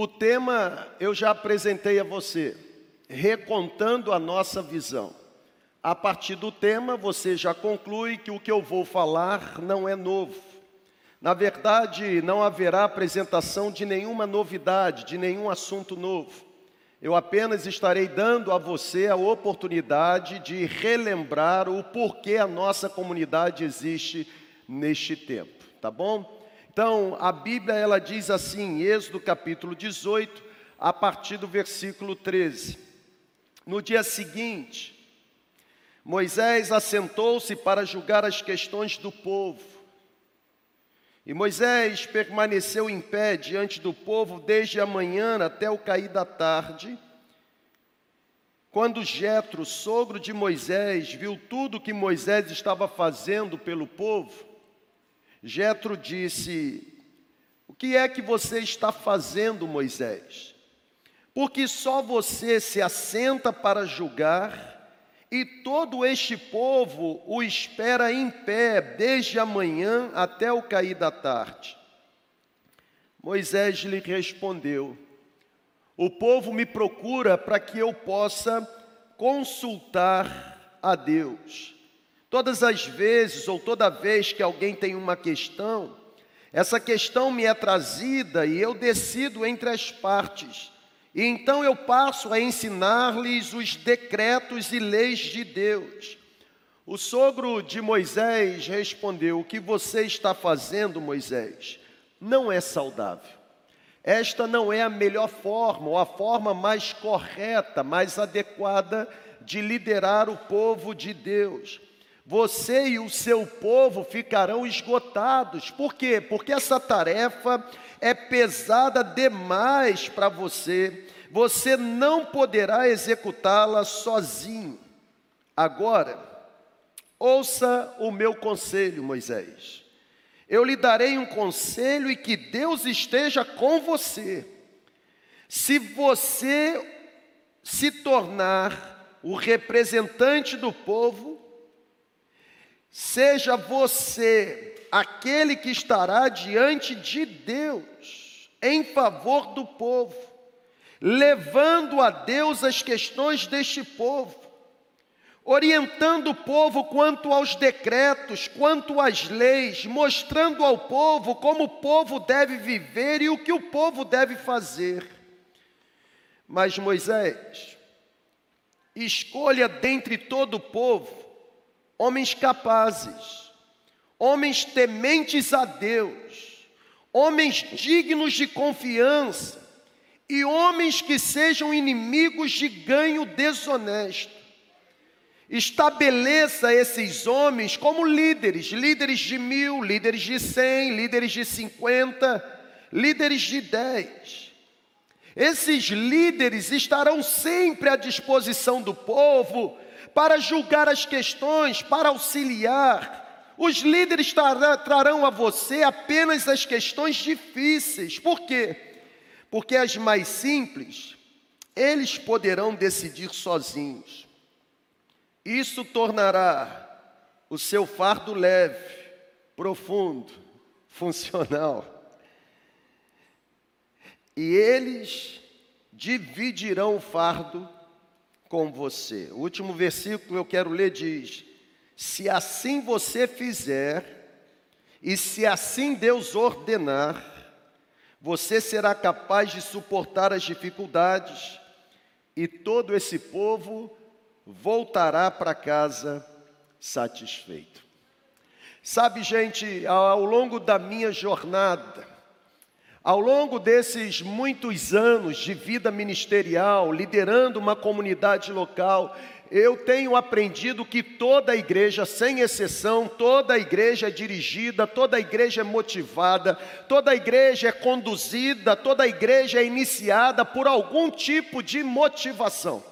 O tema eu já apresentei a você, recontando a nossa visão. A partir do tema, você já conclui que o que eu vou falar não é novo. Na verdade, não haverá apresentação de nenhuma novidade, de nenhum assunto novo. Eu apenas estarei dando a você a oportunidade de relembrar o porquê a nossa comunidade existe neste tempo, tá bom? Então, a Bíblia ela diz assim, Êxodo capítulo 18, a partir do versículo 13. No dia seguinte, Moisés assentou-se para julgar as questões do povo. E Moisés permaneceu em pé diante do povo desde a manhã até o cair da tarde. Quando Jetro, sogro de Moisés, viu tudo que Moisés estava fazendo pelo povo, Jetro disse: O que é que você está fazendo, Moisés? Porque só você se assenta para julgar, e todo este povo o espera em pé desde a manhã até o cair da tarde. Moisés lhe respondeu: O povo me procura para que eu possa consultar a Deus. Todas as vezes ou toda vez que alguém tem uma questão, essa questão me é trazida e eu decido entre as partes. E então eu passo a ensinar-lhes os decretos e leis de Deus. O sogro de Moisés respondeu: O que você está fazendo, Moisés, não é saudável. Esta não é a melhor forma, ou a forma mais correta, mais adequada de liderar o povo de Deus você e o seu povo ficarão esgotados. Por quê? Porque essa tarefa é pesada demais para você. Você não poderá executá-la sozinho. Agora, ouça o meu conselho, Moisés. Eu lhe darei um conselho e que Deus esteja com você. Se você se tornar o representante do povo, Seja você aquele que estará diante de Deus em favor do povo, levando a Deus as questões deste povo, orientando o povo quanto aos decretos, quanto às leis, mostrando ao povo como o povo deve viver e o que o povo deve fazer. Mas Moisés, escolha dentre todo o povo homens capazes, homens tementes a Deus, homens dignos de confiança e homens que sejam inimigos de ganho desonesto. Estabeleça esses homens como líderes, líderes de mil, líderes de cem, líderes de cinquenta, líderes de dez. Esses líderes estarão sempre à disposição do povo para julgar as questões, para auxiliar. Os líderes trarão a você apenas as questões difíceis. Por quê? Porque as mais simples, eles poderão decidir sozinhos. Isso tornará o seu fardo leve, profundo, funcional. E eles dividirão o fardo com você. O último versículo eu quero ler diz: Se assim você fizer, e se assim Deus ordenar, você será capaz de suportar as dificuldades, e todo esse povo voltará para casa satisfeito. Sabe, gente, ao longo da minha jornada, ao longo desses muitos anos de vida ministerial, liderando uma comunidade local, eu tenho aprendido que toda a igreja, sem exceção, toda a igreja é dirigida, toda a igreja é motivada, toda a igreja é conduzida, toda a igreja é iniciada por algum tipo de motivação.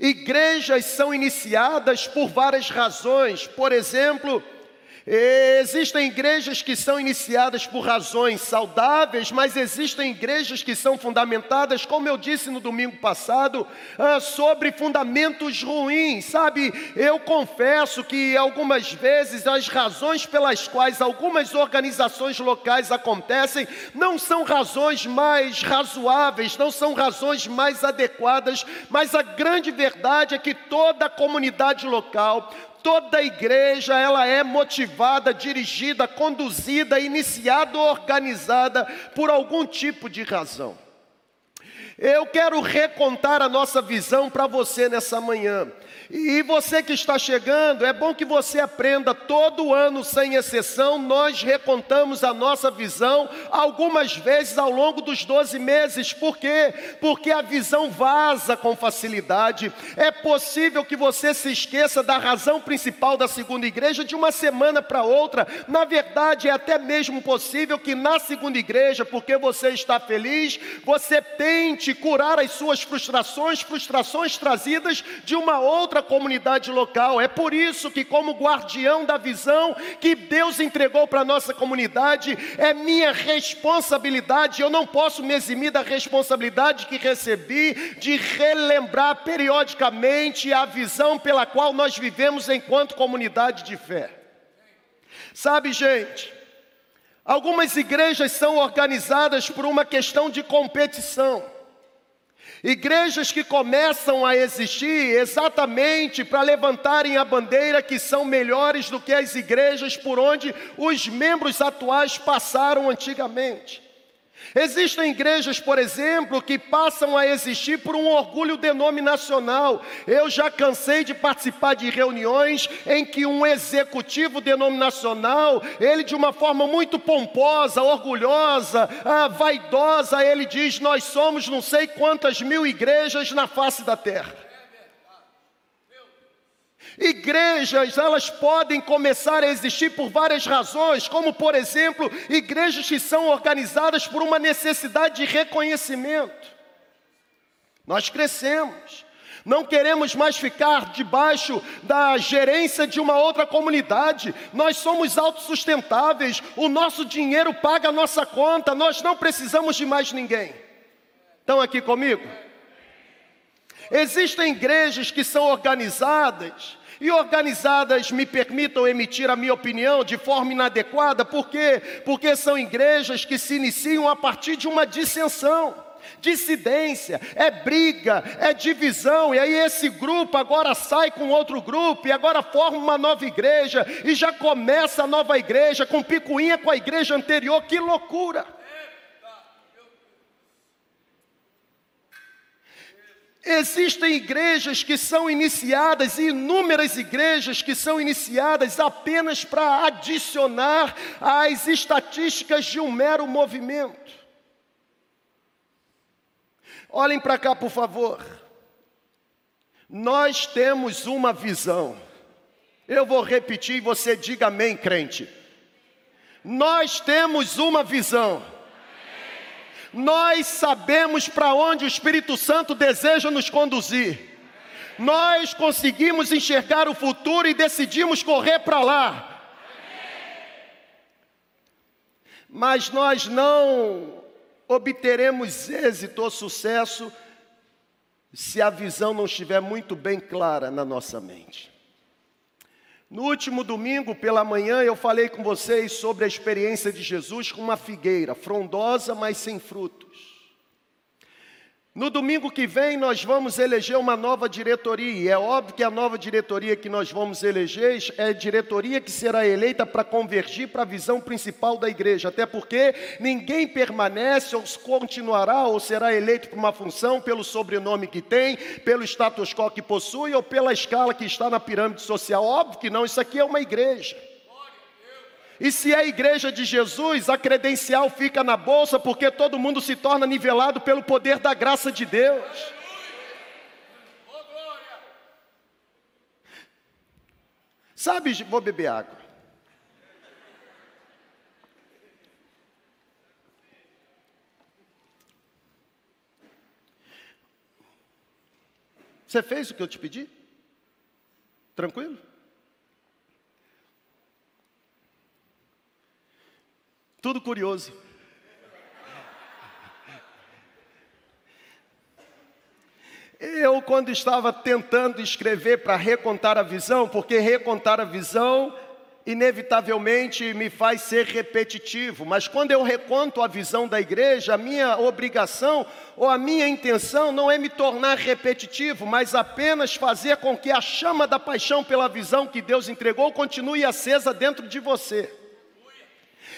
Igrejas são iniciadas por várias razões, por exemplo, Existem igrejas que são iniciadas por razões saudáveis, mas existem igrejas que são fundamentadas, como eu disse no domingo passado, ah, sobre fundamentos ruins, sabe? Eu confesso que algumas vezes as razões pelas quais algumas organizações locais acontecem não são razões mais razoáveis, não são razões mais adequadas, mas a grande verdade é que toda a comunidade local, toda igreja ela é motivada, dirigida, conduzida, iniciada, organizada por algum tipo de razão. Eu quero recontar a nossa visão para você nessa manhã. E você que está chegando, é bom que você aprenda todo ano, sem exceção, nós recontamos a nossa visão algumas vezes ao longo dos 12 meses. Por quê? Porque a visão vaza com facilidade. É possível que você se esqueça da razão principal da segunda igreja de uma semana para outra. Na verdade, é até mesmo possível que na segunda igreja, porque você está feliz, você tente curar as suas frustrações, frustrações trazidas de uma outra outra comunidade local. É por isso que, como guardião da visão que Deus entregou para a nossa comunidade, é minha responsabilidade. Eu não posso me eximir da responsabilidade que recebi de relembrar periodicamente a visão pela qual nós vivemos enquanto comunidade de fé. Sabe, gente, algumas igrejas são organizadas por uma questão de competição. Igrejas que começam a existir exatamente para levantarem a bandeira que são melhores do que as igrejas por onde os membros atuais passaram antigamente. Existem igrejas, por exemplo, que passam a existir por um orgulho denominacional. Eu já cansei de participar de reuniões em que um executivo denominacional, ele de uma forma muito pomposa, orgulhosa, ah, vaidosa, ele diz: Nós somos não sei quantas mil igrejas na face da terra. Igrejas, elas podem começar a existir por várias razões, como por exemplo, igrejas que são organizadas por uma necessidade de reconhecimento. Nós crescemos, não queremos mais ficar debaixo da gerência de uma outra comunidade. Nós somos autossustentáveis, o nosso dinheiro paga a nossa conta, nós não precisamos de mais ninguém. Estão aqui comigo? Existem igrejas que são organizadas e organizadas me permitam emitir a minha opinião de forma inadequada, por quê? Porque são igrejas que se iniciam a partir de uma dissensão dissidência, é briga, é divisão, e aí esse grupo agora sai com outro grupo, e agora forma uma nova igreja, e já começa a nova igreja com picuinha com a igreja anterior, que loucura! Existem igrejas que são iniciadas, inúmeras igrejas que são iniciadas apenas para adicionar às estatísticas de um mero movimento. Olhem para cá, por favor. Nós temos uma visão. Eu vou repetir e você diga amém, crente. Nós temos uma visão. Nós sabemos para onde o Espírito Santo deseja nos conduzir. Nós conseguimos enxergar o futuro e decidimos correr para lá. Mas nós não obteremos êxito ou sucesso se a visão não estiver muito bem clara na nossa mente. No último domingo, pela manhã, eu falei com vocês sobre a experiência de Jesus com uma figueira, frondosa, mas sem frutos. No domingo que vem, nós vamos eleger uma nova diretoria. E é óbvio que a nova diretoria que nós vamos eleger é a diretoria que será eleita para convergir para a visão principal da igreja. Até porque ninguém permanece ou continuará ou será eleito para uma função pelo sobrenome que tem, pelo status quo que possui ou pela escala que está na pirâmide social. Óbvio que não, isso aqui é uma igreja. E se é a igreja de Jesus, a credencial fica na bolsa, porque todo mundo se torna nivelado pelo poder da graça de Deus. Sabe, vou beber água. Você fez o que eu te pedi? Tranquilo? Tudo curioso. Eu, quando estava tentando escrever para recontar a visão, porque recontar a visão inevitavelmente me faz ser repetitivo, mas quando eu reconto a visão da igreja, a minha obrigação ou a minha intenção não é me tornar repetitivo, mas apenas fazer com que a chama da paixão pela visão que Deus entregou continue acesa dentro de você.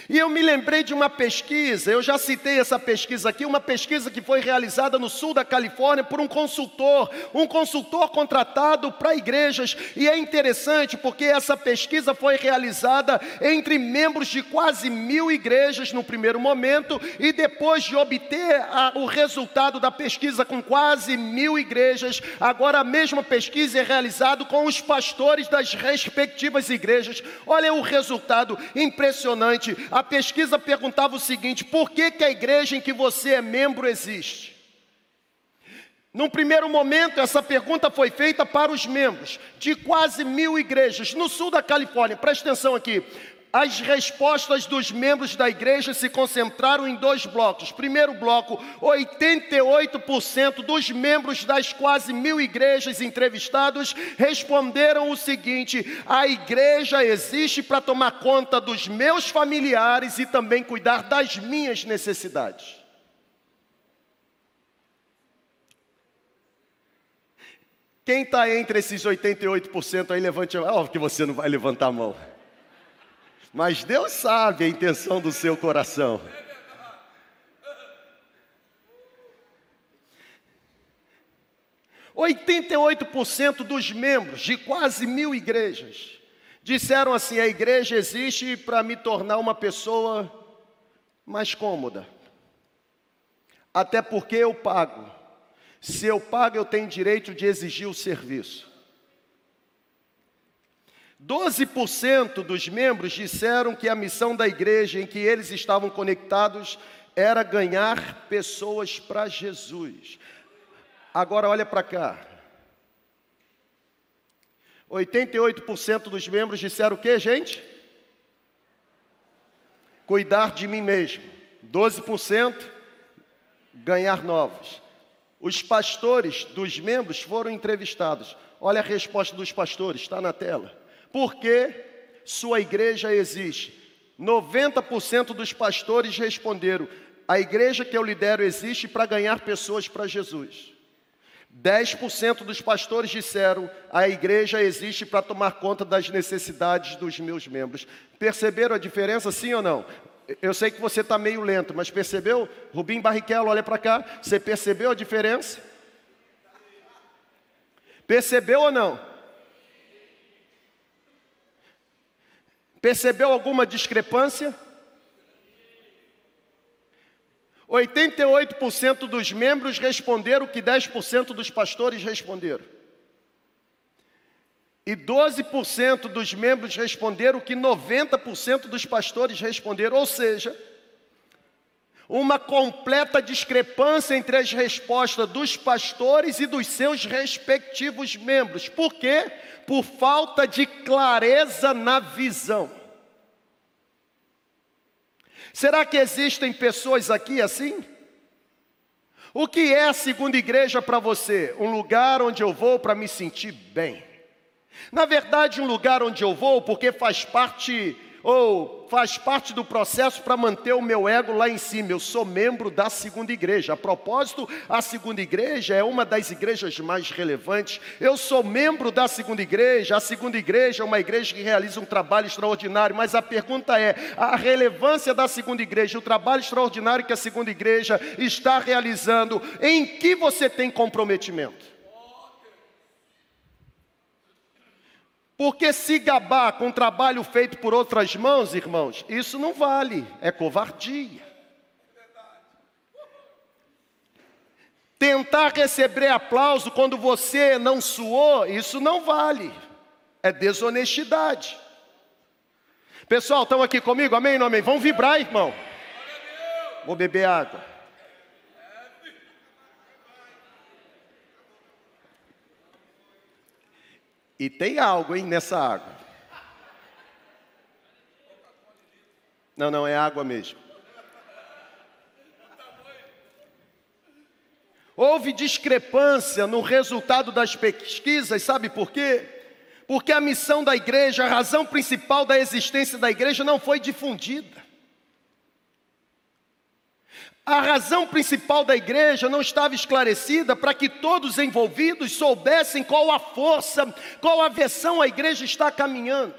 E eu me lembrei de uma pesquisa, eu já citei essa pesquisa aqui, uma pesquisa que foi realizada no sul da Califórnia por um consultor, um consultor contratado para igrejas. E é interessante porque essa pesquisa foi realizada entre membros de quase mil igrejas no primeiro momento, e depois de obter a, o resultado da pesquisa com quase mil igrejas, agora a mesma pesquisa é realizada com os pastores das respectivas igrejas. Olha o resultado impressionante. A pesquisa perguntava o seguinte: por que, que a igreja em que você é membro existe? Num primeiro momento, essa pergunta foi feita para os membros de quase mil igrejas no sul da Califórnia. Preste atenção aqui. As respostas dos membros da igreja se concentraram em dois blocos. Primeiro bloco, 88% dos membros das quase mil igrejas entrevistados responderam o seguinte: a igreja existe para tomar conta dos meus familiares e também cuidar das minhas necessidades. Quem está entre esses 88% aí, levante a mão. Óbvio que você não vai levantar a mão. Mas Deus sabe a intenção do seu coração. Oitenta e oito por cento dos membros de quase mil igrejas disseram assim: a igreja existe para me tornar uma pessoa mais cômoda. Até porque eu pago. Se eu pago, eu tenho direito de exigir o serviço. 12% dos membros disseram que a missão da igreja em que eles estavam conectados era ganhar pessoas para Jesus. Agora olha para cá. 88% dos membros disseram o que, gente? Cuidar de mim mesmo. 12% ganhar novos. Os pastores dos membros foram entrevistados. Olha a resposta dos pastores, está na tela. Por que sua igreja existe? 90% dos pastores responderam: a igreja que eu lidero existe para ganhar pessoas para Jesus. 10% dos pastores disseram: a igreja existe para tomar conta das necessidades dos meus membros. Perceberam a diferença, sim ou não? Eu sei que você está meio lento, mas percebeu? Rubim Barrichello, olha para cá. Você percebeu a diferença? Percebeu ou não? Percebeu alguma discrepância? 88% dos membros responderam o que 10% dos pastores responderam. E 12% dos membros responderam o que 90% dos pastores responderam, ou seja, uma completa discrepância entre as respostas dos pastores e dos seus respectivos membros. Por quê? Por falta de clareza na visão. Será que existem pessoas aqui assim? O que é a segunda igreja para você? Um lugar onde eu vou para me sentir bem. Na verdade, um lugar onde eu vou porque faz parte ou faz parte do processo para manter o meu ego lá em cima. Eu sou membro da segunda igreja. A propósito, a segunda igreja é uma das igrejas mais relevantes. Eu sou membro da segunda igreja. A segunda igreja é uma igreja que realiza um trabalho extraordinário. Mas a pergunta é: a relevância da segunda igreja, o trabalho extraordinário que a segunda igreja está realizando, em que você tem comprometimento? Porque se gabar com trabalho feito por outras mãos, irmãos, isso não vale, é covardia. Tentar receber aplauso quando você não suou, isso não vale, é desonestidade. Pessoal, estão aqui comigo? Amém, não amém? Vamos vibrar, irmão. Vou beber água. E tem algo, hein, nessa água. Não, não, é água mesmo. Houve discrepância no resultado das pesquisas, sabe por quê? Porque a missão da igreja, a razão principal da existência da igreja não foi difundida. A razão principal da igreja não estava esclarecida para que todos envolvidos soubessem qual a força, qual a versão a igreja está caminhando.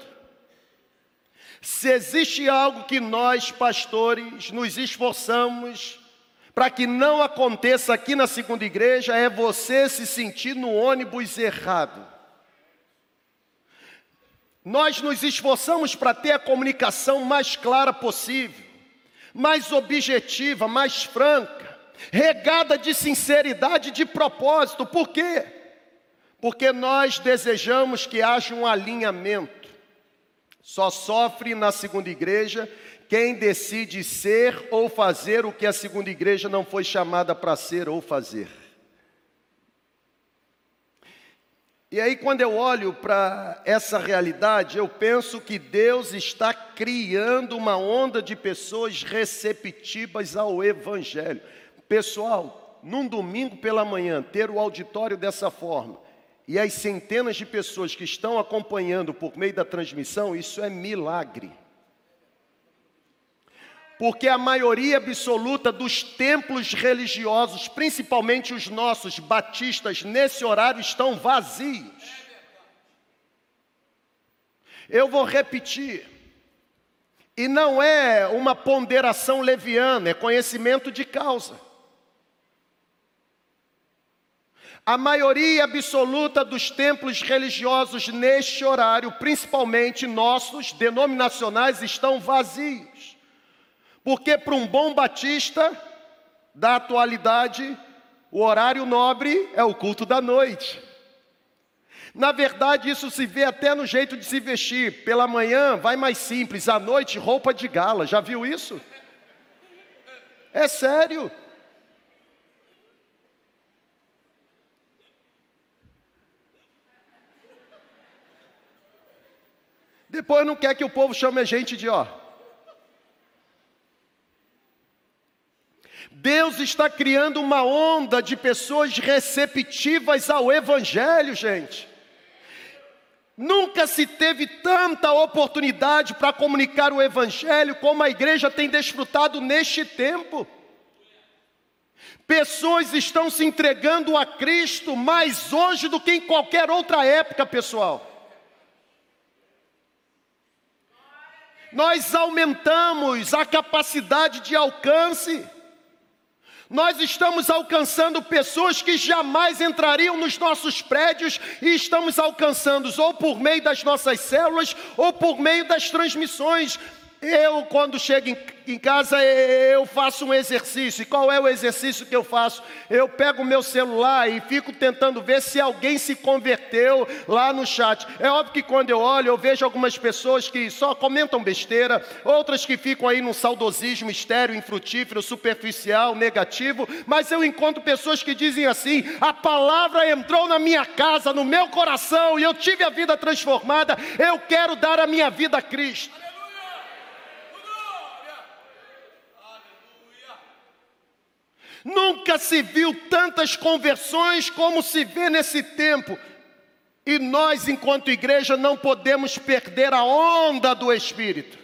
Se existe algo que nós, pastores, nos esforçamos para que não aconteça aqui na segunda igreja, é você se sentir no ônibus errado. Nós nos esforçamos para ter a comunicação mais clara possível mais objetiva, mais franca, regada de sinceridade e de propósito. Por quê? Porque nós desejamos que haja um alinhamento. Só sofre na segunda igreja quem decide ser ou fazer o que a segunda igreja não foi chamada para ser ou fazer. E aí, quando eu olho para essa realidade, eu penso que Deus está criando uma onda de pessoas receptivas ao Evangelho. Pessoal, num domingo pela manhã, ter o auditório dessa forma, e as centenas de pessoas que estão acompanhando por meio da transmissão, isso é milagre porque a maioria absoluta dos templos religiosos, principalmente os nossos batistas, nesse horário estão vazios. Eu vou repetir. E não é uma ponderação leviana, é conhecimento de causa. A maioria absoluta dos templos religiosos neste horário, principalmente nossos, denominacionais, estão vazios. Porque para um bom batista da atualidade, o horário nobre é o culto da noite. Na verdade, isso se vê até no jeito de se vestir. Pela manhã vai mais simples, à noite roupa de gala. Já viu isso? É sério. Depois não quer que o povo chame a gente de ó. Deus está criando uma onda de pessoas receptivas ao Evangelho, gente. Nunca se teve tanta oportunidade para comunicar o Evangelho como a igreja tem desfrutado neste tempo. Pessoas estão se entregando a Cristo mais hoje do que em qualquer outra época, pessoal. Nós aumentamos a capacidade de alcance. Nós estamos alcançando pessoas que jamais entrariam nos nossos prédios e estamos alcançando-os ou por meio das nossas células ou por meio das transmissões. Eu, quando chego em, em, casa, eu faço um exercício. E qual é o exercício que eu faço? Eu pego o meu celular e fico tentando ver se alguém se converteu lá no chat. É óbvio que quando eu olho, eu vejo algumas pessoas que só comentam besteira, outras que ficam aí num saudosismo estéreo, infrutífero, superficial, negativo. Mas eu encontro pessoas que dizem assim: a palavra entrou na minha casa, no meu coração, e eu tive a vida transformada. Eu quero dar a minha vida a Cristo. Nunca se viu tantas conversões como se vê nesse tempo. E nós, enquanto igreja, não podemos perder a onda do Espírito.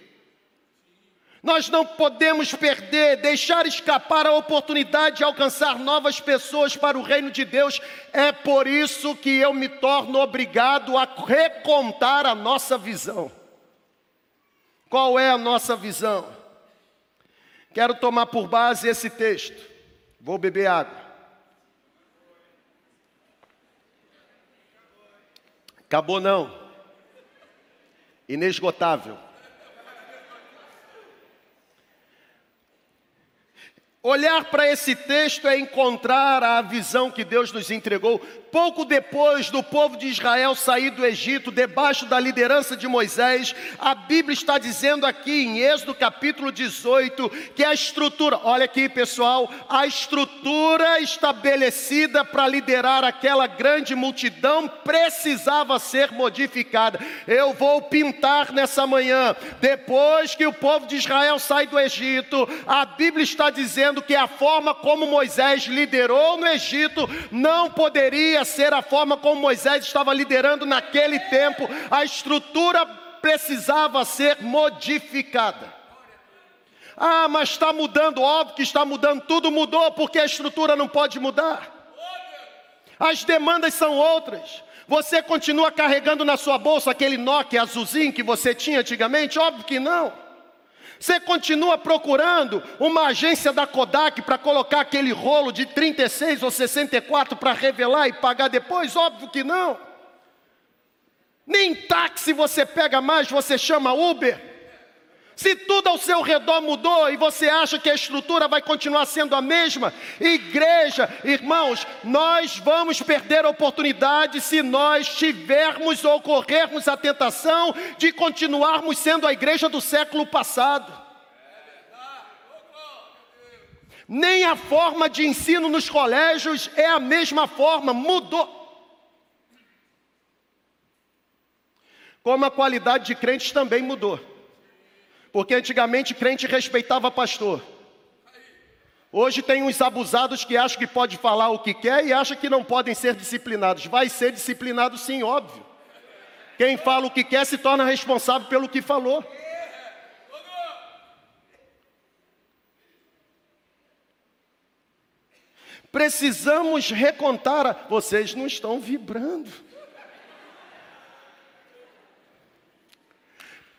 Nós não podemos perder, deixar escapar a oportunidade de alcançar novas pessoas para o reino de Deus. É por isso que eu me torno obrigado a recontar a nossa visão. Qual é a nossa visão? Quero tomar por base esse texto. Vou beber água. Acabou não. Inesgotável. Olhar para esse texto é encontrar a visão que Deus nos entregou. Pouco depois do povo de Israel sair do Egito, debaixo da liderança de Moisés, a Bíblia está dizendo aqui em Êxodo capítulo 18 que a estrutura, olha aqui pessoal, a estrutura estabelecida para liderar aquela grande multidão precisava ser modificada. Eu vou pintar nessa manhã, depois que o povo de Israel sai do Egito, a Bíblia está dizendo que a forma como Moisés liderou no Egito não poderia ser a forma como Moisés estava liderando naquele tempo, a estrutura precisava ser modificada. Ah, mas está mudando, óbvio que está mudando, tudo mudou, porque a estrutura não pode mudar. As demandas são outras. Você continua carregando na sua bolsa aquele Nokia azulzinho que você tinha antigamente? Óbvio que não. Você continua procurando uma agência da Kodak para colocar aquele rolo de 36 ou 64 para revelar e pagar depois? Óbvio que não. Nem táxi você pega mais, você chama Uber. Se tudo ao seu redor mudou e você acha que a estrutura vai continuar sendo a mesma, igreja, irmãos, nós vamos perder a oportunidade se nós tivermos ou corrermos a tentação de continuarmos sendo a igreja do século passado. Nem a forma de ensino nos colégios é a mesma forma, mudou. Como a qualidade de crentes também mudou. Porque antigamente crente respeitava pastor. Hoje tem uns abusados que acham que pode falar o que quer e acham que não podem ser disciplinados. Vai ser disciplinado sim, óbvio. Quem fala o que quer se torna responsável pelo que falou. Precisamos recontar. Vocês não estão vibrando.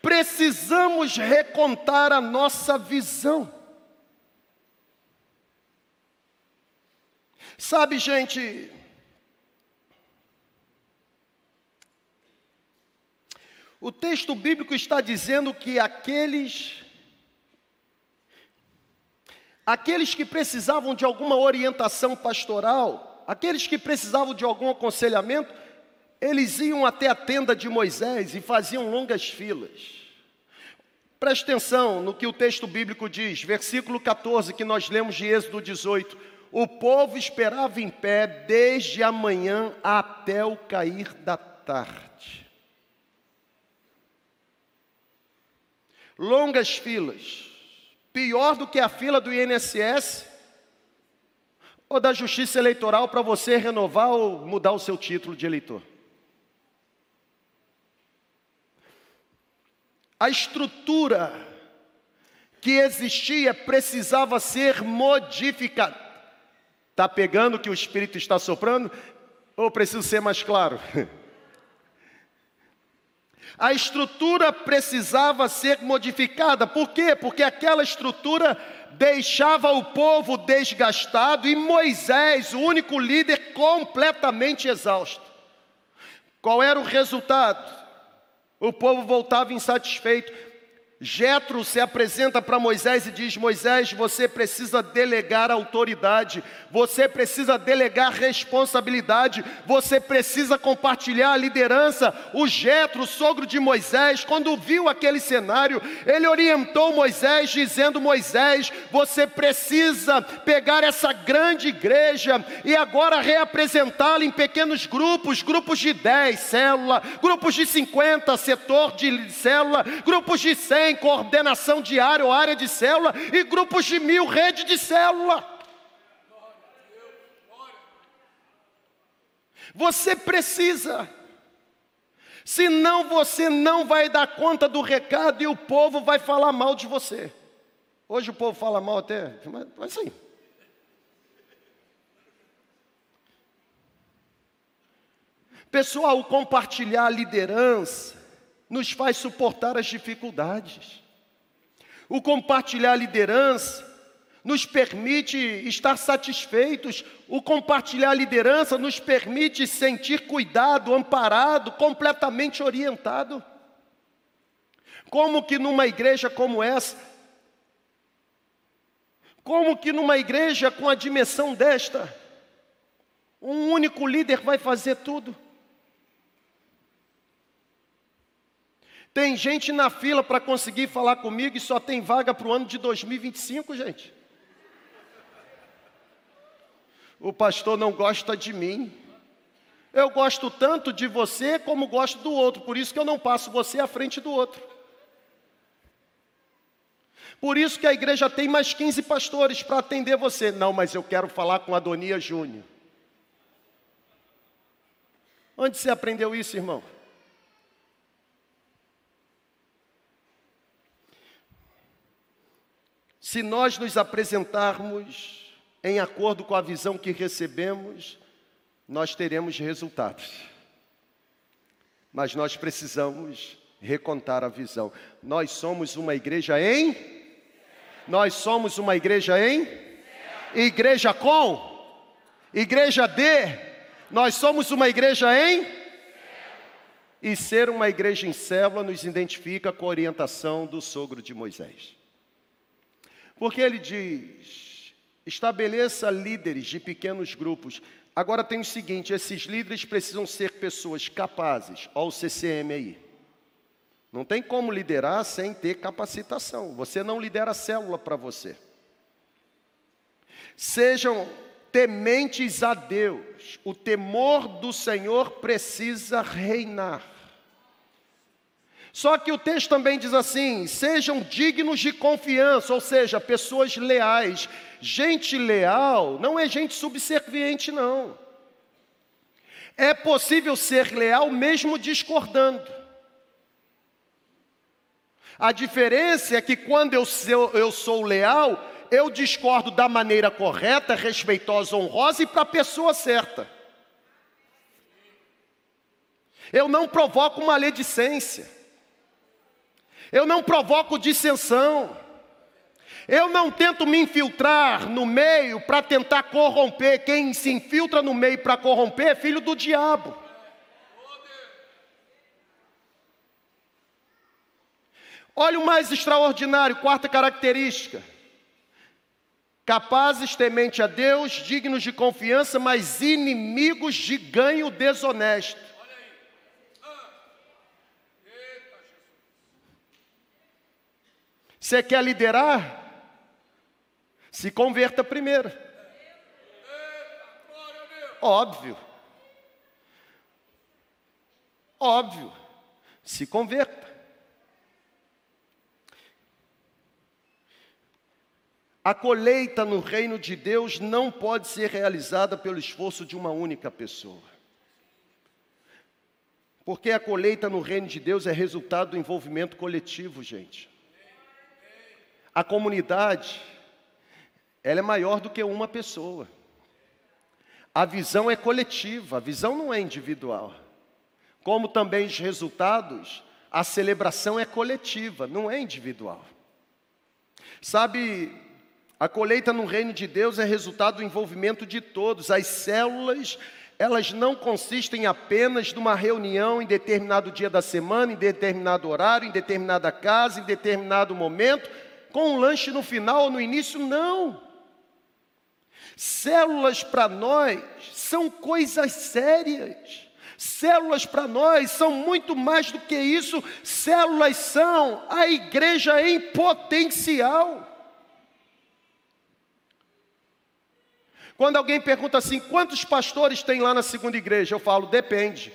Precisamos recontar a nossa visão. Sabe, gente, o texto bíblico está dizendo que aqueles aqueles que precisavam de alguma orientação pastoral, aqueles que precisavam de algum aconselhamento, eles iam até a tenda de Moisés e faziam longas filas. Preste atenção no que o texto bíblico diz, versículo 14, que nós lemos de Êxodo 18. O povo esperava em pé desde a manhã até o cair da tarde. Longas filas, pior do que a fila do INSS ou da Justiça Eleitoral para você renovar ou mudar o seu título de eleitor. A estrutura que existia precisava ser modificada. Está pegando que o Espírito está soprando? Ou preciso ser mais claro? A estrutura precisava ser modificada. Por quê? Porque aquela estrutura deixava o povo desgastado e Moisés, o único líder, completamente exausto. Qual era o resultado? O povo voltava insatisfeito. Jetro se apresenta para Moisés e diz: Moisés, você precisa delegar autoridade, você precisa delegar responsabilidade, você precisa compartilhar a liderança. O Jetro, sogro de Moisés, quando viu aquele cenário, ele orientou Moisés, dizendo: Moisés, você precisa pegar essa grande igreja e agora reapresentá-la em pequenos grupos, grupos de 10 célula, grupos de 50 setor de célula, grupos de 100 tem coordenação diária ou área de célula e grupos de mil, rede de célula. Você precisa, senão você não vai dar conta do recado e o povo vai falar mal de você. Hoje o povo fala mal até, mas assim. Pessoal, compartilhar a liderança nos faz suportar as dificuldades. O compartilhar a liderança nos permite estar satisfeitos, o compartilhar a liderança nos permite sentir cuidado, amparado, completamente orientado. Como que numa igreja como essa, como que numa igreja com a dimensão desta, Um único líder vai fazer tudo. Tem gente na fila para conseguir falar comigo e só tem vaga para o ano de 2025, gente. O pastor não gosta de mim. Eu gosto tanto de você como gosto do outro, por isso que eu não passo você à frente do outro. Por isso que a igreja tem mais 15 pastores para atender você. Não, mas eu quero falar com Adonia Júnior. Onde você aprendeu isso, irmão? Se nós nos apresentarmos em acordo com a visão que recebemos, nós teremos resultados. Mas nós precisamos recontar a visão. Nós somos uma igreja em? Nós somos uma igreja em? Igreja com? Igreja de? Nós somos uma igreja em? E ser uma igreja em célula nos identifica com a orientação do sogro de Moisés. Porque ele diz: estabeleça líderes de pequenos grupos. Agora tem o seguinte: esses líderes precisam ser pessoas capazes. Olha o CCM aí. Não tem como liderar sem ter capacitação. Você não lidera célula para você. Sejam tementes a Deus. O temor do Senhor precisa reinar. Só que o texto também diz assim: sejam dignos de confiança, ou seja, pessoas leais. Gente leal não é gente subserviente, não. É possível ser leal mesmo discordando. A diferença é que quando eu sou, eu sou leal, eu discordo da maneira correta, respeitosa, honrosa e para a pessoa certa. Eu não provoco maledicência. Eu não provoco dissensão. Eu não tento me infiltrar no meio para tentar corromper. Quem se infiltra no meio para corromper é filho do diabo. Olha o mais extraordinário, quarta característica. Capazes, temente a Deus, dignos de confiança, mas inimigos de ganho desonesto. Você quer liderar? Se converta primeiro. Óbvio. Óbvio. Se converta. A colheita no reino de Deus não pode ser realizada pelo esforço de uma única pessoa. Porque a colheita no reino de Deus é resultado do envolvimento coletivo, gente. A comunidade, ela é maior do que uma pessoa. A visão é coletiva, a visão não é individual. Como também os resultados, a celebração é coletiva, não é individual. Sabe, a colheita no reino de Deus é resultado do envolvimento de todos. As células, elas não consistem apenas de uma reunião em determinado dia da semana, em determinado horário, em determinada casa, em determinado momento com um lanche no final ou no início, não. Células para nós são coisas sérias. Células para nós são muito mais do que isso. Células são a igreja em potencial. Quando alguém pergunta assim, quantos pastores tem lá na segunda igreja? Eu falo, depende.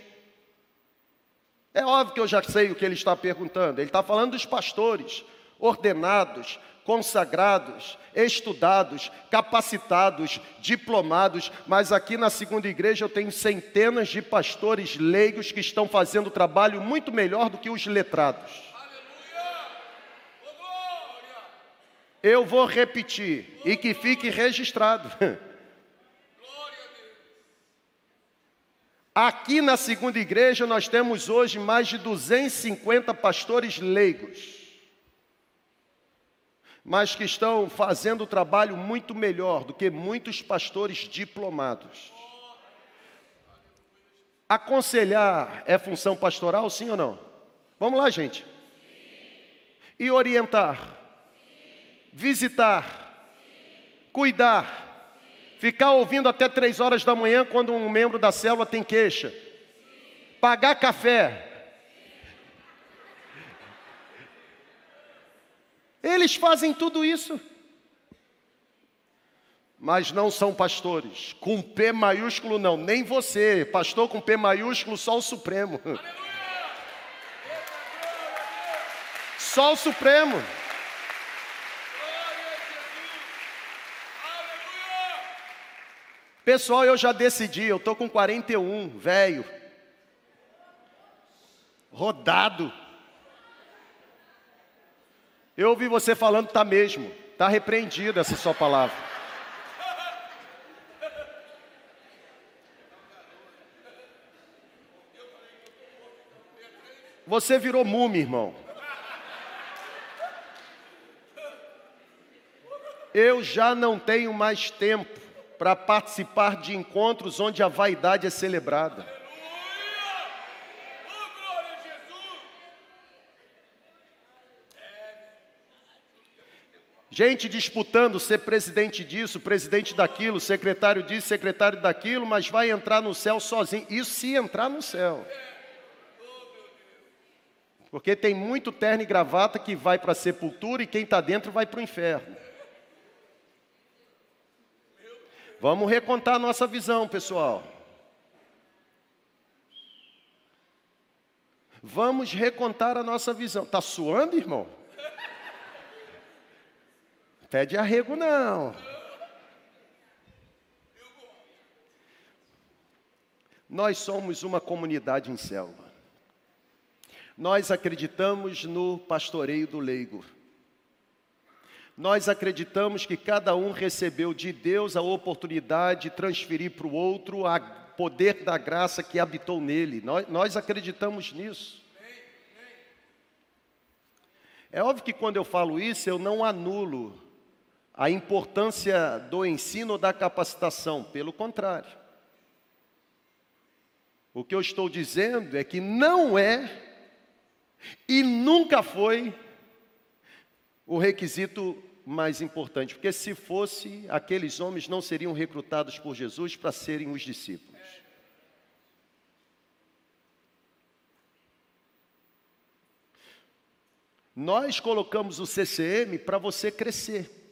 É óbvio que eu já sei o que ele está perguntando. Ele está falando dos pastores ordenados, consagrados, estudados, capacitados, diplomados, mas aqui na segunda igreja eu tenho centenas de pastores leigos que estão fazendo trabalho muito melhor do que os letrados. Eu vou repetir e que fique registrado. Aqui na segunda igreja nós temos hoje mais de 250 pastores leigos mas que estão fazendo o trabalho muito melhor do que muitos pastores diplomados. Aconselhar é função pastoral, sim ou não? Vamos lá, gente. E orientar, visitar, cuidar, Ficar ouvindo até três horas da manhã quando um membro da célula tem queixa. Pagar café. Eles fazem tudo isso. Mas não são pastores. Com P maiúsculo, não. Nem você. Pastor com P maiúsculo, só o Supremo. Só o Supremo. Pessoal, eu já decidi, eu tô com 41, velho. Rodado. Eu ouvi você falando, tá mesmo. Tá repreendido essa sua palavra. Você virou múmia, irmão. Eu já não tenho mais tempo para participar de encontros onde a vaidade é celebrada. Gente disputando ser presidente disso, presidente daquilo, secretário disso, secretário daquilo, mas vai entrar no céu sozinho. Isso se entrar no céu. Porque tem muito terno e gravata que vai para a sepultura e quem está dentro vai para o inferno. Vamos recontar a nossa visão, pessoal. Vamos recontar a nossa visão. Está suando, irmão? Pede arrego, não. Nós somos uma comunidade em selva. Nós acreditamos no pastoreio do leigo. Nós acreditamos que cada um recebeu de Deus a oportunidade de transferir para o outro o poder da graça que habitou nele. Nós, nós acreditamos nisso. É óbvio que quando eu falo isso, eu não anulo a importância do ensino ou da capacitação, pelo contrário. O que eu estou dizendo é que não é e nunca foi o requisito mais importante, porque se fosse, aqueles homens não seriam recrutados por Jesus para serem os discípulos. Nós colocamos o CCM para você crescer,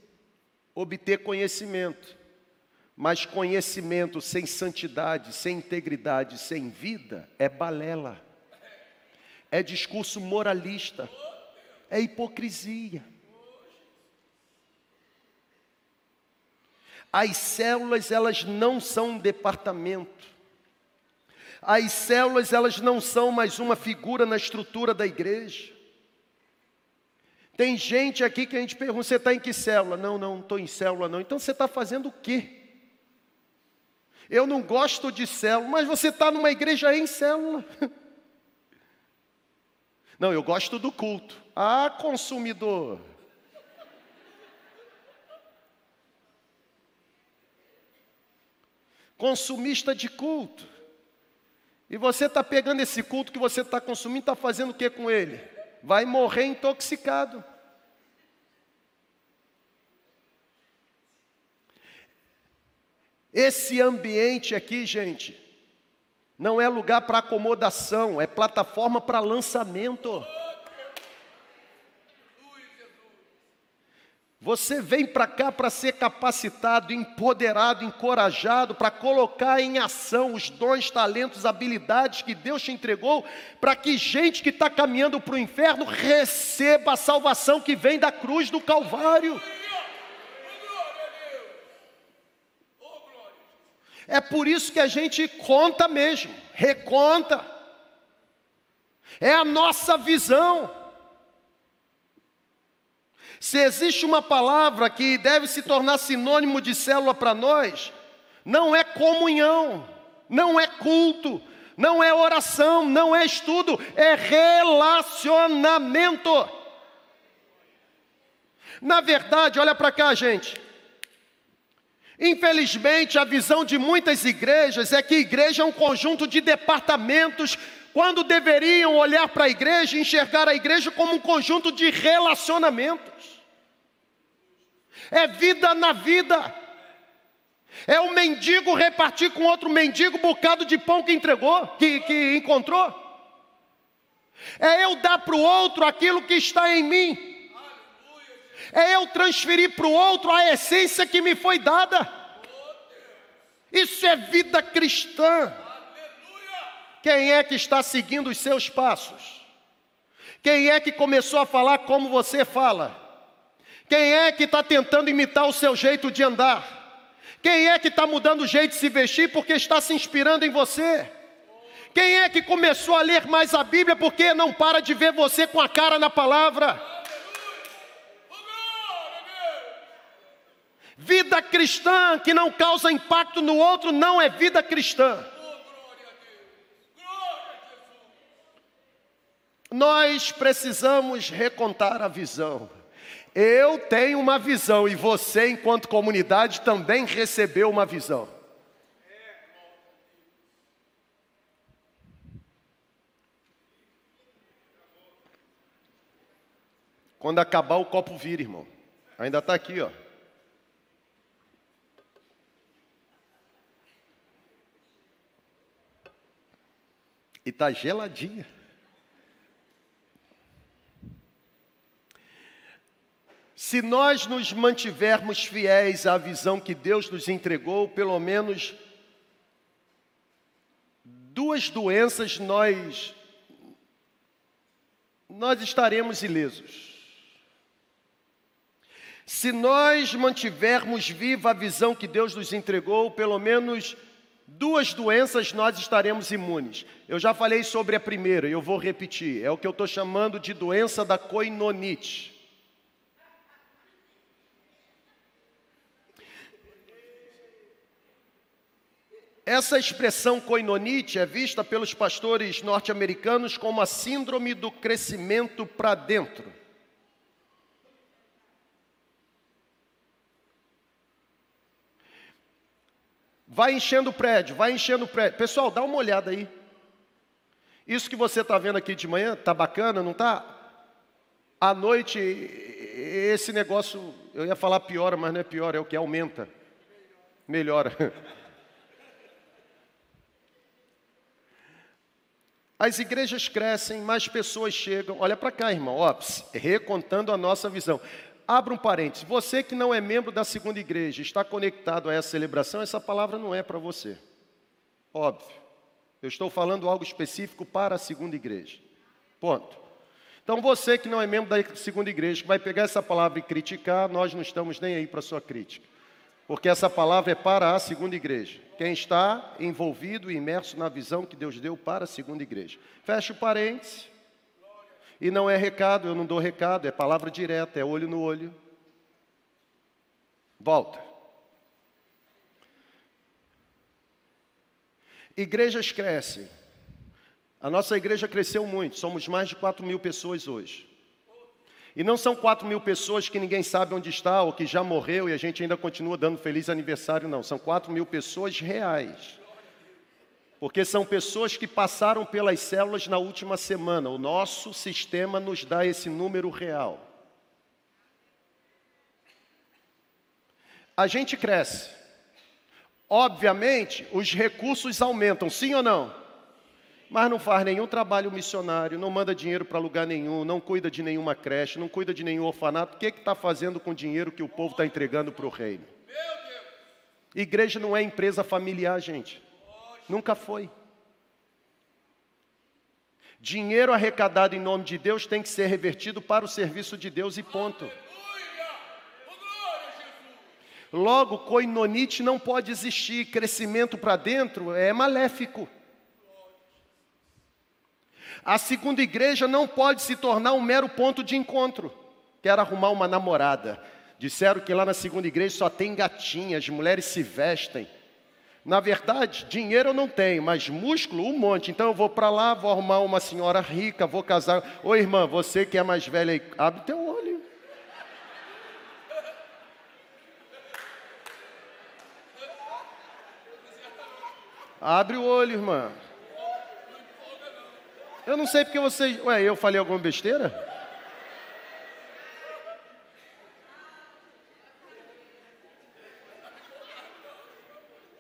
obter conhecimento, mas conhecimento sem santidade, sem integridade, sem vida é balela, é discurso moralista, é hipocrisia. As células, elas não são um departamento. As células, elas não são mais uma figura na estrutura da igreja. Tem gente aqui que a gente pergunta: você está em que célula? Não, não, não estou em célula, não. Então você está fazendo o quê? Eu não gosto de célula, mas você está numa igreja em célula. Não, eu gosto do culto. Ah, consumidor. consumista de culto. E você está pegando esse culto que você está consumindo, está fazendo o que com ele? Vai morrer intoxicado. Esse ambiente aqui, gente, não é lugar para acomodação, é plataforma para lançamento. Você vem para cá para ser capacitado, empoderado, encorajado, para colocar em ação os dons, talentos, habilidades que Deus te entregou, para que gente que está caminhando para o inferno receba a salvação que vem da cruz do Calvário. É por isso que a gente conta mesmo, reconta. É a nossa visão. Se existe uma palavra que deve se tornar sinônimo de célula para nós, não é comunhão, não é culto, não é oração, não é estudo, é relacionamento. Na verdade, olha para cá, gente. Infelizmente, a visão de muitas igrejas é que igreja é um conjunto de departamentos quando deveriam olhar para a igreja e enxergar a igreja como um conjunto de relacionamentos. É vida na vida, É o mendigo repartir com outro mendigo o bocado de pão que entregou, que, que encontrou. É eu dar para o outro aquilo que está em mim. É eu transferir para o outro a essência que me foi dada. Isso é vida cristã. Quem é que está seguindo os seus passos? Quem é que começou a falar como você fala? Quem é que está tentando imitar o seu jeito de andar? Quem é que está mudando o jeito de se vestir porque está se inspirando em você? Quem é que começou a ler mais a Bíblia porque não para de ver você com a cara na palavra? Vida cristã que não causa impacto no outro não é vida cristã. Nós precisamos recontar a visão. Eu tenho uma visão e você, enquanto comunidade, também recebeu uma visão. Quando acabar o copo vira, irmão. Ainda está aqui, ó. E está geladinha. Se nós nos mantivermos fiéis à visão que Deus nos entregou, pelo menos duas doenças nós nós estaremos ilesos. Se nós mantivermos viva a visão que Deus nos entregou, pelo menos duas doenças nós estaremos imunes. Eu já falei sobre a primeira, eu vou repetir. É o que eu estou chamando de doença da coinonite. Essa expressão coinonite é vista pelos pastores norte-americanos como a síndrome do crescimento para dentro. Vai enchendo o prédio, vai enchendo o prédio. Pessoal, dá uma olhada aí. Isso que você está vendo aqui de manhã, está bacana, não está? À noite, esse negócio, eu ia falar piora, mas não é pior, é o que aumenta. Melhora. As igrejas crescem, mais pessoas chegam. Olha para cá, irmão, ó, recontando a nossa visão. Abra um parênteses. Você que não é membro da segunda igreja, está conectado a essa celebração, essa palavra não é para você. Óbvio. Eu estou falando algo específico para a segunda igreja. Ponto. Então você que não é membro da segunda igreja, que vai pegar essa palavra e criticar, nós não estamos nem aí para sua crítica. Porque essa palavra é para a segunda igreja quem está envolvido e imerso na visão que Deus deu para a segunda igreja. Fecha o parênteses. E não é recado, eu não dou recado, é palavra direta, é olho no olho. Volta. Igrejas crescem. A nossa igreja cresceu muito, somos mais de 4 mil pessoas hoje. E não são quatro mil pessoas que ninguém sabe onde está ou que já morreu e a gente ainda continua dando feliz aniversário, não. São quatro mil pessoas reais. Porque são pessoas que passaram pelas células na última semana. O nosso sistema nos dá esse número real. A gente cresce. Obviamente, os recursos aumentam, sim ou não? Mas não faz nenhum trabalho missionário, não manda dinheiro para lugar nenhum, não cuida de nenhuma creche, não cuida de nenhum orfanato. O que está fazendo com o dinheiro que o povo está entregando para o reino? Igreja não é empresa familiar, gente. Nunca foi. Dinheiro arrecadado em nome de Deus tem que ser revertido para o serviço de Deus e ponto. Logo, coinonite não pode existir, crescimento para dentro é maléfico. A segunda igreja não pode se tornar um mero ponto de encontro. Quero arrumar uma namorada. Disseram que lá na segunda igreja só tem gatinhas, mulheres se vestem. Na verdade, dinheiro eu não tenho, mas músculo um monte. Então eu vou para lá, vou arrumar uma senhora rica, vou casar. Ô irmã, você que é mais velha abre teu olho. Abre o olho, irmã. Eu não sei porque vocês. Ué, eu falei alguma besteira?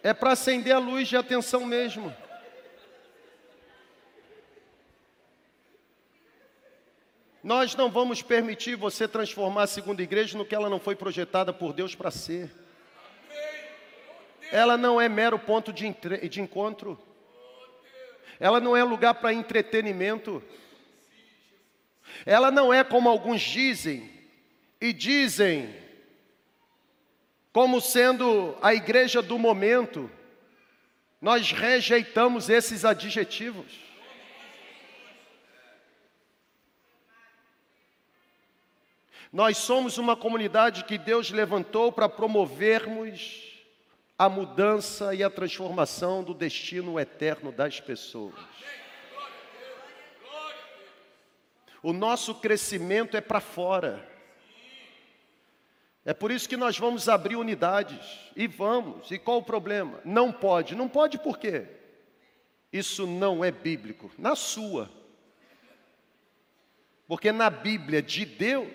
É para acender a luz de atenção mesmo. Nós não vamos permitir você transformar a segunda igreja no que ela não foi projetada por Deus para ser. Ela não é mero ponto de, de encontro. Ela não é lugar para entretenimento. Ela não é como alguns dizem, e dizem, como sendo a igreja do momento. Nós rejeitamos esses adjetivos. Nós somos uma comunidade que Deus levantou para promovermos a mudança e a transformação do destino eterno das pessoas. O nosso crescimento é para fora. É por isso que nós vamos abrir unidades. E vamos. E qual o problema? Não pode. Não pode por quê? Isso não é bíblico. Na sua. Porque na Bíblia de Deus,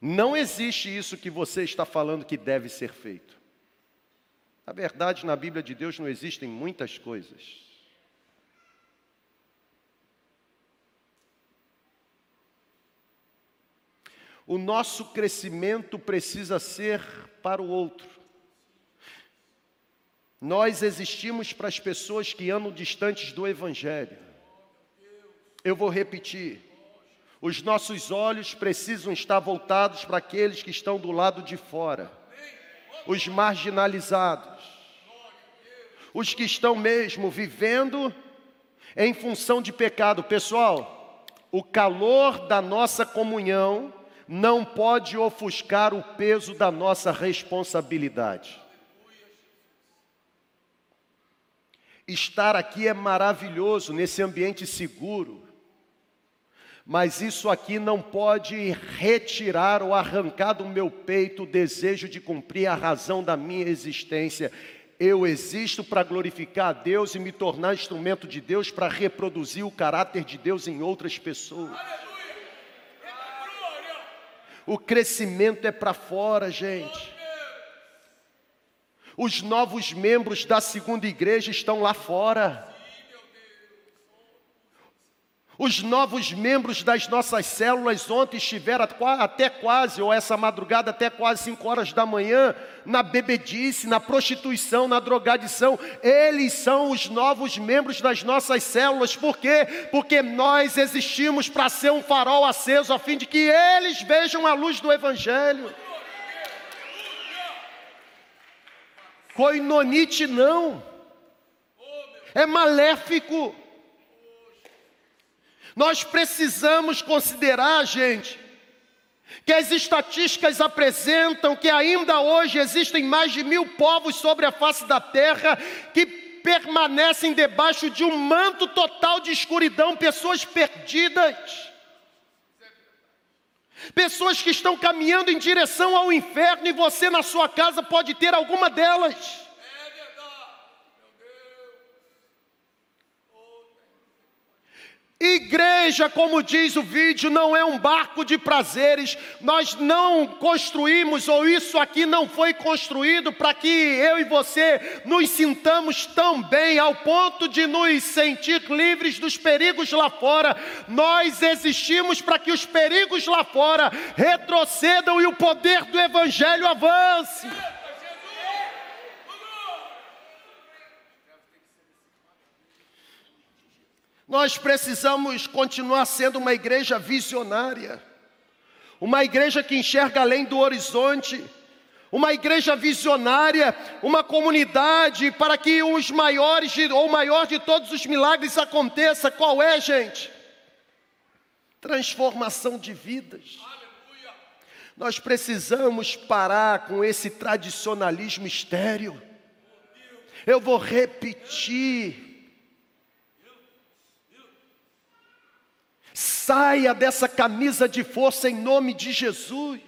não existe isso que você está falando que deve ser feito. Na verdade, na Bíblia de Deus não existem muitas coisas. O nosso crescimento precisa ser para o outro. Nós existimos para as pessoas que andam distantes do Evangelho. Eu vou repetir. Os nossos olhos precisam estar voltados para aqueles que estão do lado de fora, os marginalizados, os que estão mesmo vivendo em função de pecado. Pessoal, o calor da nossa comunhão não pode ofuscar o peso da nossa responsabilidade. Estar aqui é maravilhoso, nesse ambiente seguro mas isso aqui não pode retirar ou arrancar do meu peito o desejo de cumprir a razão da minha existência. Eu existo para glorificar a Deus e me tornar instrumento de Deus para reproduzir o caráter de Deus em outras pessoas. O crescimento é para fora, gente. Os novos membros da segunda igreja estão lá fora. Os novos membros das nossas células ontem estiveram até quase, ou essa madrugada, até quase 5 horas da manhã, na bebedice, na prostituição, na drogadição. Eles são os novos membros das nossas células. Por quê? Porque nós existimos para ser um farol aceso, a fim de que eles vejam a luz do Evangelho. Coinonite não, é maléfico. Nós precisamos considerar, gente, que as estatísticas apresentam que ainda hoje existem mais de mil povos sobre a face da terra que permanecem debaixo de um manto total de escuridão, pessoas perdidas. Pessoas que estão caminhando em direção ao inferno e você na sua casa pode ter alguma delas. Igreja, como diz o vídeo, não é um barco de prazeres. Nós não construímos, ou isso aqui não foi construído para que eu e você nos sintamos tão bem ao ponto de nos sentir livres dos perigos lá fora. Nós existimos para que os perigos lá fora retrocedam e o poder do Evangelho avance. Nós precisamos continuar sendo uma igreja visionária, uma igreja que enxerga além do horizonte, uma igreja visionária, uma comunidade para que os maiores ou o maior de todos os milagres aconteça. Qual é, gente? Transformação de vidas. Nós precisamos parar com esse tradicionalismo estéreo. Eu vou repetir Saia dessa camisa de força em nome de Jesus.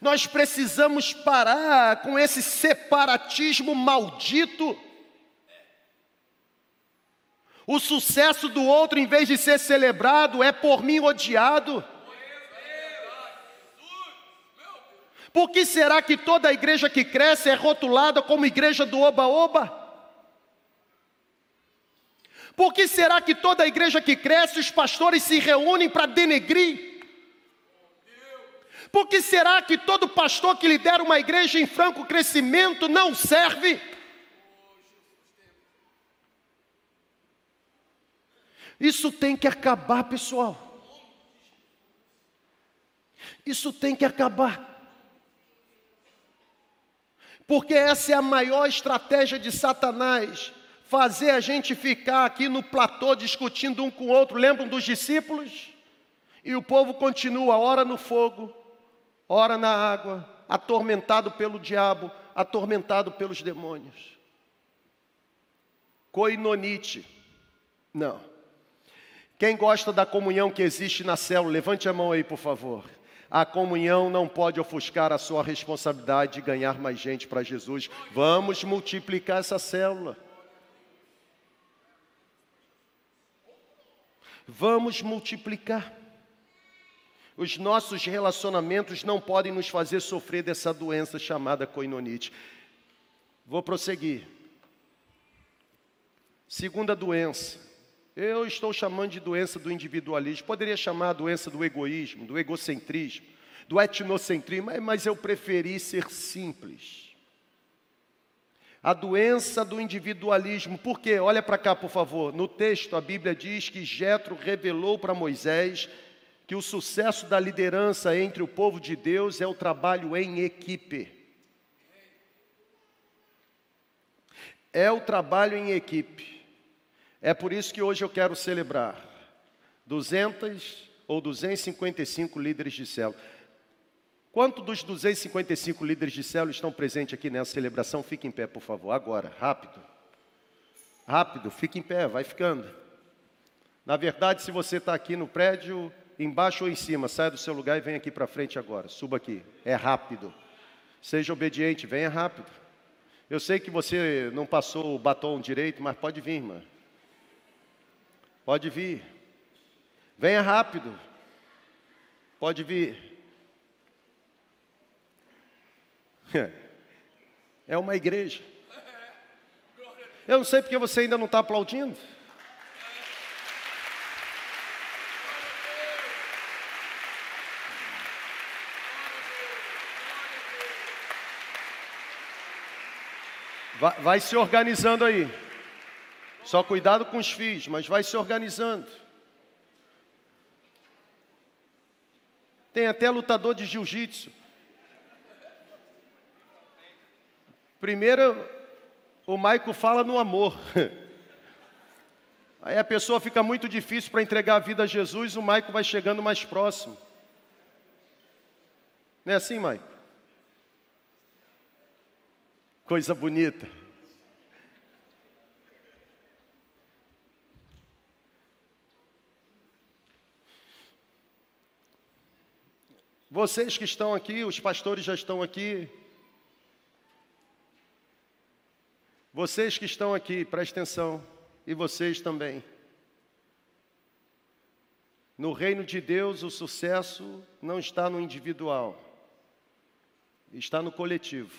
Nós precisamos parar com esse separatismo maldito. O sucesso do outro, em vez de ser celebrado, é por mim odiado. Por que será que toda igreja que cresce é rotulada como igreja do oba-oba? Por que será que toda igreja que cresce, os pastores se reúnem para denegrir? Por que será que todo pastor que lidera uma igreja em franco crescimento não serve? Isso tem que acabar, pessoal. Isso tem que acabar. Porque essa é a maior estratégia de Satanás fazer a gente ficar aqui no platô discutindo um com o outro. Lembram dos discípulos? E o povo continua, ora no fogo, ora na água, atormentado pelo diabo, atormentado pelos demônios. Coinonite. Não. Quem gosta da comunhão que existe na célula, levante a mão aí, por favor. A comunhão não pode ofuscar a sua responsabilidade de ganhar mais gente para Jesus. Vamos multiplicar essa célula. Vamos multiplicar. Os nossos relacionamentos não podem nos fazer sofrer dessa doença chamada coinonite. Vou prosseguir. Segunda doença. Eu estou chamando de doença do individualismo. Poderia chamar a doença do egoísmo, do egocentrismo, do etnocentrismo, mas eu preferi ser simples a doença do individualismo. Por quê? Olha para cá, por favor. No texto, a Bíblia diz que Jetro revelou para Moisés que o sucesso da liderança entre o povo de Deus é o trabalho em equipe. É o trabalho em equipe. É por isso que hoje eu quero celebrar 200 ou 255 líderes de célula. Quanto dos 255 líderes de célula estão presentes aqui nessa celebração? Fique em pé, por favor, agora, rápido. Rápido, fique em pé, vai ficando. Na verdade, se você está aqui no prédio, embaixo ou em cima, saia do seu lugar e venha aqui para frente agora. Suba aqui, é rápido. Seja obediente, venha rápido. Eu sei que você não passou o batom direito, mas pode vir, irmã. Pode vir. Venha rápido. Pode vir. É uma igreja. Eu não sei porque você ainda não está aplaudindo. Vai, se organizando aí. Só cuidado com os fios, mas vai se organizando. Tem até lutador de jiu-jitsu. Primeiro, o Maico fala no amor. Aí a pessoa fica muito difícil para entregar a vida a Jesus, o Maico vai chegando mais próximo. Não é assim, Maico? Coisa bonita. Vocês que estão aqui, os pastores já estão aqui, Vocês que estão aqui, prestem atenção, e vocês também. No reino de Deus, o sucesso não está no individual, está no coletivo.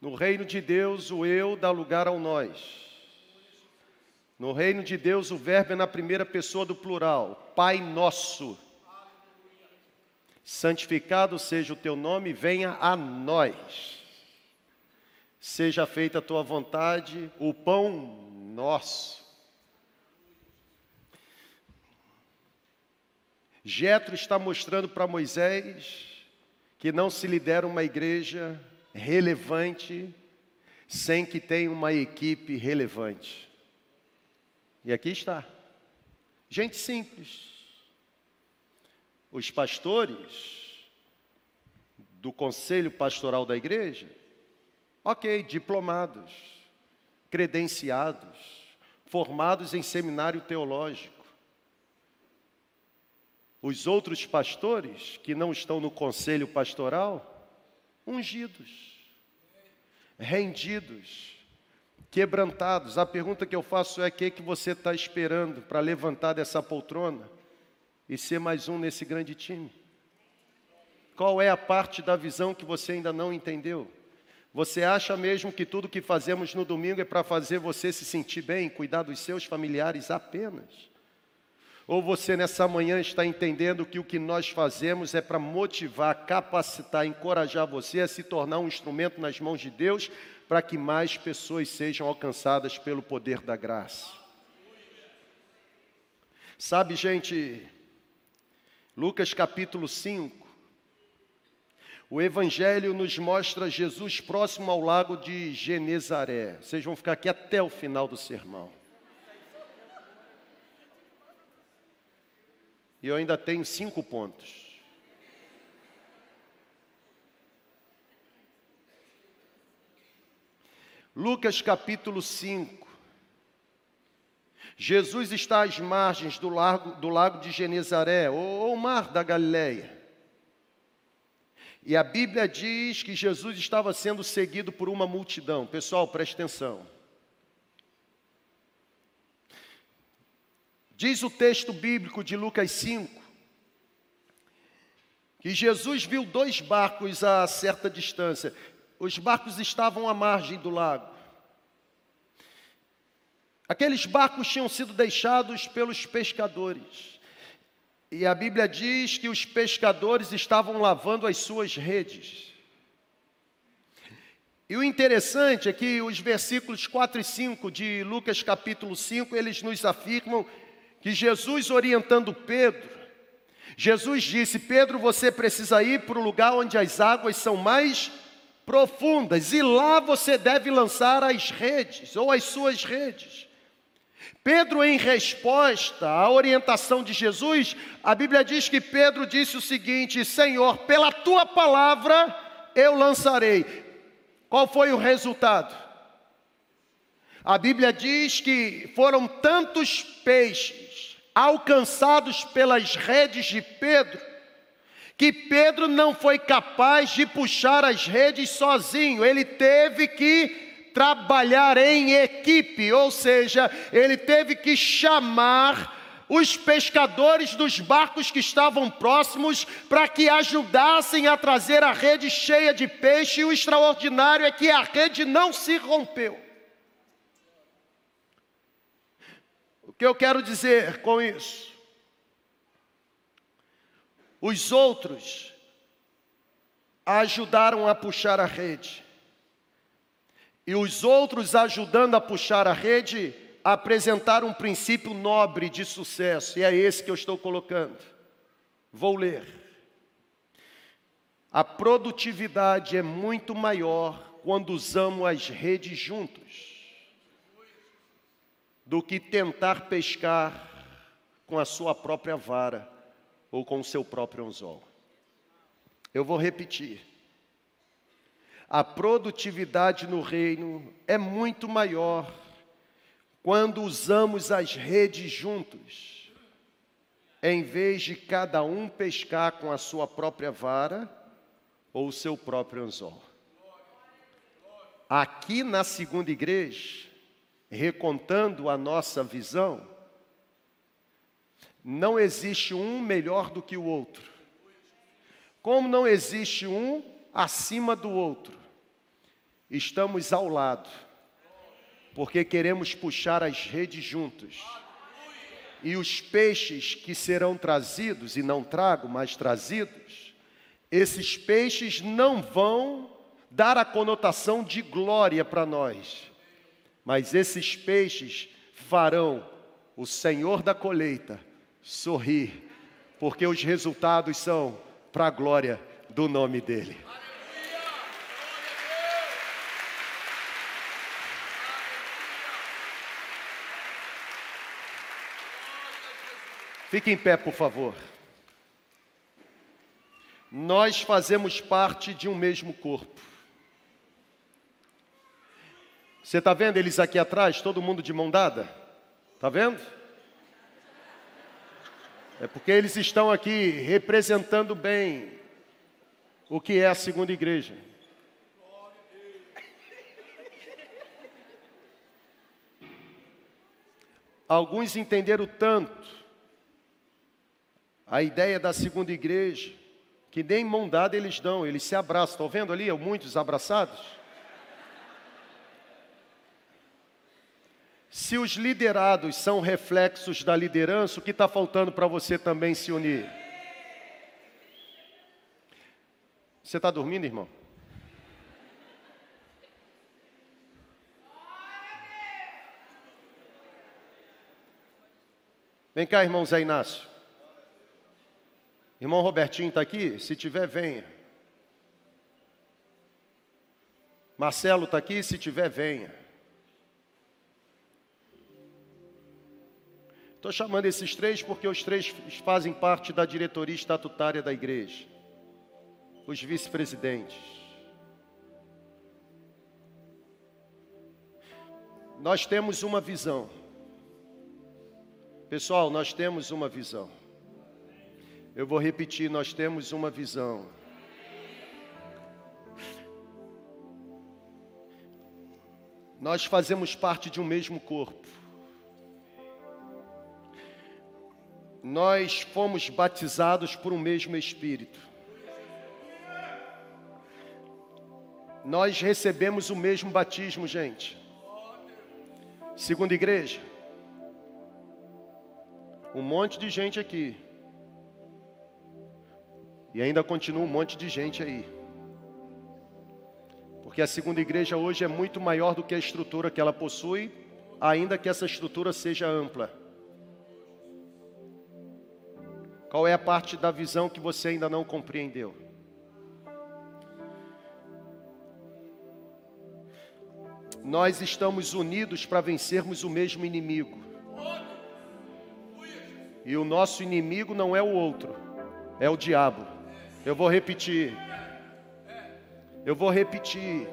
No reino de Deus, o eu dá lugar ao nós. No reino de Deus, o verbo é na primeira pessoa do plural, Pai Nosso. Santificado seja o teu nome, venha a nós. Seja feita a tua vontade, o pão nosso. Jetro está mostrando para Moisés que não se lidera uma igreja relevante sem que tenha uma equipe relevante. E aqui está. Gente simples. Os pastores do conselho pastoral da igreja Ok, diplomados, credenciados, formados em seminário teológico. Os outros pastores que não estão no conselho pastoral, ungidos, rendidos, quebrantados. A pergunta que eu faço é: o que, que você está esperando para levantar dessa poltrona e ser mais um nesse grande time? qual é a parte da visão que você ainda não entendeu? Você acha mesmo que tudo que fazemos no domingo é para fazer você se sentir bem, cuidar dos seus familiares apenas? Ou você nessa manhã está entendendo que o que nós fazemos é para motivar, capacitar, encorajar você a se tornar um instrumento nas mãos de Deus para que mais pessoas sejam alcançadas pelo poder da graça? Sabe, gente, Lucas capítulo 5, o Evangelho nos mostra Jesus próximo ao lago de Genezaré. Vocês vão ficar aqui até o final do sermão. E eu ainda tenho cinco pontos. Lucas capítulo 5. Jesus está às margens do lago, do lago de Genezaré, ou, ou mar da Galileia. E a Bíblia diz que Jesus estava sendo seguido por uma multidão. Pessoal, preste atenção. Diz o texto bíblico de Lucas 5 que Jesus viu dois barcos a certa distância. Os barcos estavam à margem do lago. Aqueles barcos tinham sido deixados pelos pescadores. E a Bíblia diz que os pescadores estavam lavando as suas redes. E o interessante é que os versículos 4 e 5 de Lucas capítulo 5, eles nos afirmam que Jesus orientando Pedro, Jesus disse: Pedro, você precisa ir para o lugar onde as águas são mais profundas, e lá você deve lançar as redes, ou as suas redes. Pedro, em resposta à orientação de Jesus, a Bíblia diz que Pedro disse o seguinte: Senhor, pela tua palavra eu lançarei. Qual foi o resultado? A Bíblia diz que foram tantos peixes alcançados pelas redes de Pedro, que Pedro não foi capaz de puxar as redes sozinho, ele teve que trabalhar em equipe, ou seja, ele teve que chamar os pescadores dos barcos que estavam próximos para que ajudassem a trazer a rede cheia de peixe, e o extraordinário é que a rede não se rompeu. O que eu quero dizer com isso? Os outros ajudaram a puxar a rede e os outros ajudando a puxar a rede, apresentar um princípio nobre de sucesso, e é esse que eu estou colocando. Vou ler. A produtividade é muito maior quando usamos as redes juntos do que tentar pescar com a sua própria vara ou com o seu próprio anzol. Eu vou repetir. A produtividade no reino é muito maior quando usamos as redes juntos, em vez de cada um pescar com a sua própria vara ou o seu próprio anzol. Aqui na segunda igreja, recontando a nossa visão, não existe um melhor do que o outro. Como não existe um acima do outro, estamos ao lado, porque queremos puxar as redes juntos. E os peixes que serão trazidos, e não trago, mas trazidos, esses peixes não vão dar a conotação de glória para nós, mas esses peixes farão o Senhor da colheita sorrir, porque os resultados são para a glória do nome dEle. Fique em pé, por favor. Nós fazemos parte de um mesmo corpo. Você está vendo eles aqui atrás, todo mundo de mão dada? Está vendo? É porque eles estão aqui representando bem o que é a segunda igreja. Alguns entenderam tanto a ideia da segunda igreja, que nem mão dada eles dão, eles se abraçam. Estão vendo ali muitos abraçados? Se os liderados são reflexos da liderança, o que está faltando para você também se unir? Você está dormindo, irmão? Vem cá, irmão Zé Inácio. Irmão Robertinho está aqui? Se tiver, venha. Marcelo está aqui? Se tiver, venha. Estou chamando esses três porque os três fazem parte da diretoria estatutária da igreja. Os vice-presidentes. Nós temos uma visão. Pessoal, nós temos uma visão. Eu vou repetir, nós temos uma visão. Nós fazemos parte de um mesmo corpo. Nós fomos batizados por um mesmo Espírito. Nós recebemos o mesmo batismo, gente. Segunda igreja. Um monte de gente aqui. E ainda continua um monte de gente aí. Porque a segunda igreja hoje é muito maior do que a estrutura que ela possui, ainda que essa estrutura seja ampla. Qual é a parte da visão que você ainda não compreendeu? Nós estamos unidos para vencermos o mesmo inimigo. E o nosso inimigo não é o outro, é o diabo. Eu vou repetir. Eu vou repetir.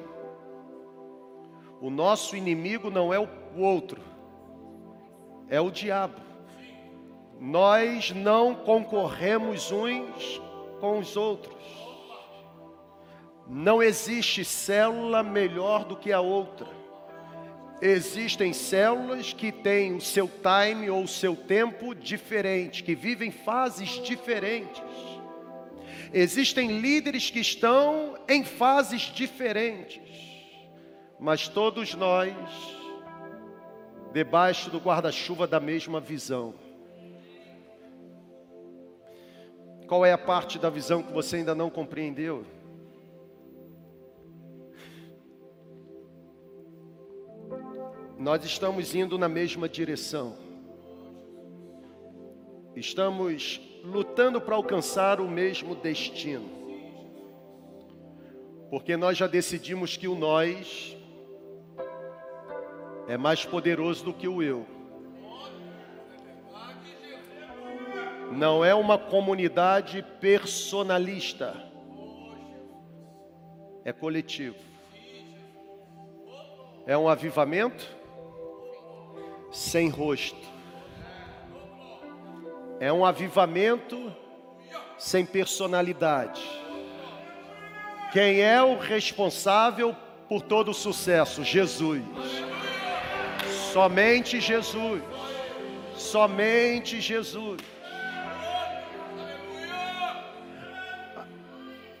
O nosso inimigo não é o outro, é o diabo. Nós não concorremos uns com os outros. Não existe célula melhor do que a outra. Existem células que têm o seu time ou o seu tempo diferente, que vivem fases diferentes. Existem líderes que estão em fases diferentes, mas todos nós, debaixo do guarda-chuva da mesma visão. Qual é a parte da visão que você ainda não compreendeu? Nós estamos indo na mesma direção. Estamos lutando para alcançar o mesmo destino. Porque nós já decidimos que o nós é mais poderoso do que o eu. Não é uma comunidade personalista, é coletivo. É um avivamento sem rosto. É um avivamento sem personalidade. Quem é o responsável por todo o sucesso? Jesus. Somente Jesus. Somente Jesus.